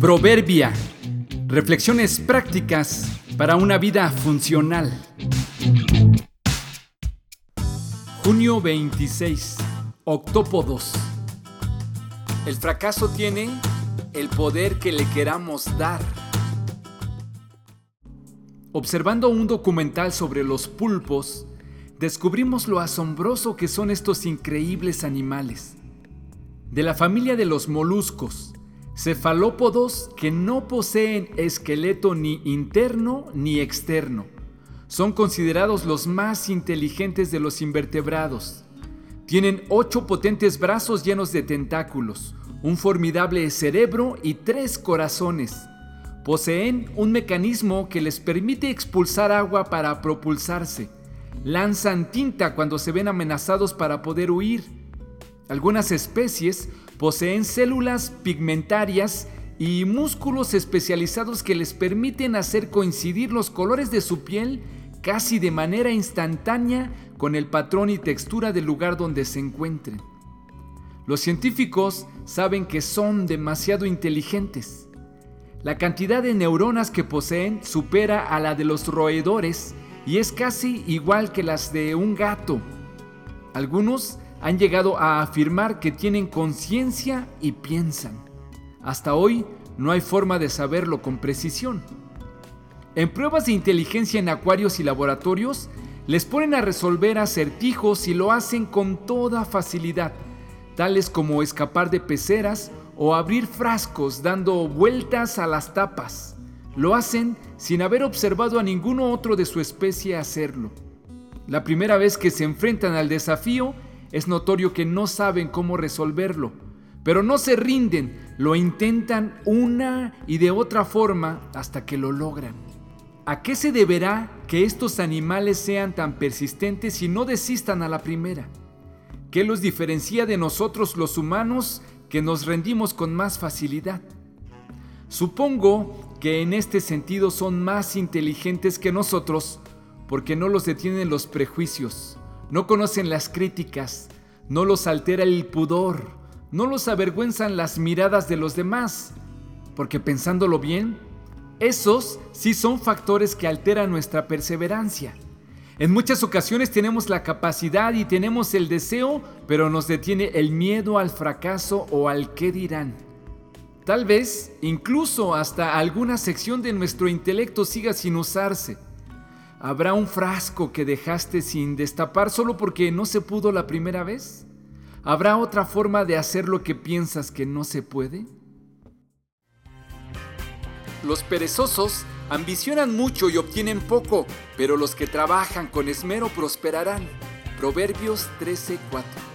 Proverbia. Reflexiones prácticas para una vida funcional. Junio 26. Octópodos. El fracaso tiene el poder que le queramos dar. Observando un documental sobre los pulpos, descubrimos lo asombroso que son estos increíbles animales. De la familia de los moluscos, cefalópodos que no poseen esqueleto ni interno ni externo. Son considerados los más inteligentes de los invertebrados. Tienen ocho potentes brazos llenos de tentáculos, un formidable cerebro y tres corazones. Poseen un mecanismo que les permite expulsar agua para propulsarse lanzan tinta cuando se ven amenazados para poder huir. Algunas especies poseen células pigmentarias y músculos especializados que les permiten hacer coincidir los colores de su piel casi de manera instantánea con el patrón y textura del lugar donde se encuentren. Los científicos saben que son demasiado inteligentes. La cantidad de neuronas que poseen supera a la de los roedores y es casi igual que las de un gato. Algunos han llegado a afirmar que tienen conciencia y piensan. Hasta hoy no hay forma de saberlo con precisión. En pruebas de inteligencia en acuarios y laboratorios, les ponen a resolver acertijos y lo hacen con toda facilidad, tales como escapar de peceras o abrir frascos dando vueltas a las tapas. Lo hacen sin haber observado a ninguno otro de su especie hacerlo. La primera vez que se enfrentan al desafío, es notorio que no saben cómo resolverlo, pero no se rinden, lo intentan una y de otra forma hasta que lo logran. ¿A qué se deberá que estos animales sean tan persistentes y no desistan a la primera? ¿Qué los diferencia de nosotros los humanos que nos rendimos con más facilidad? Supongo que en este sentido son más inteligentes que nosotros porque no los detienen los prejuicios, no conocen las críticas, no los altera el pudor, no los avergüenzan las miradas de los demás, porque pensándolo bien, esos sí son factores que alteran nuestra perseverancia. En muchas ocasiones tenemos la capacidad y tenemos el deseo, pero nos detiene el miedo al fracaso o al qué dirán. Tal vez incluso hasta alguna sección de nuestro intelecto siga sin usarse. ¿Habrá un frasco que dejaste sin destapar solo porque no se pudo la primera vez? ¿Habrá otra forma de hacer lo que piensas que no se puede? Los perezosos ambicionan mucho y obtienen poco, pero los que trabajan con esmero prosperarán. Proverbios 13:4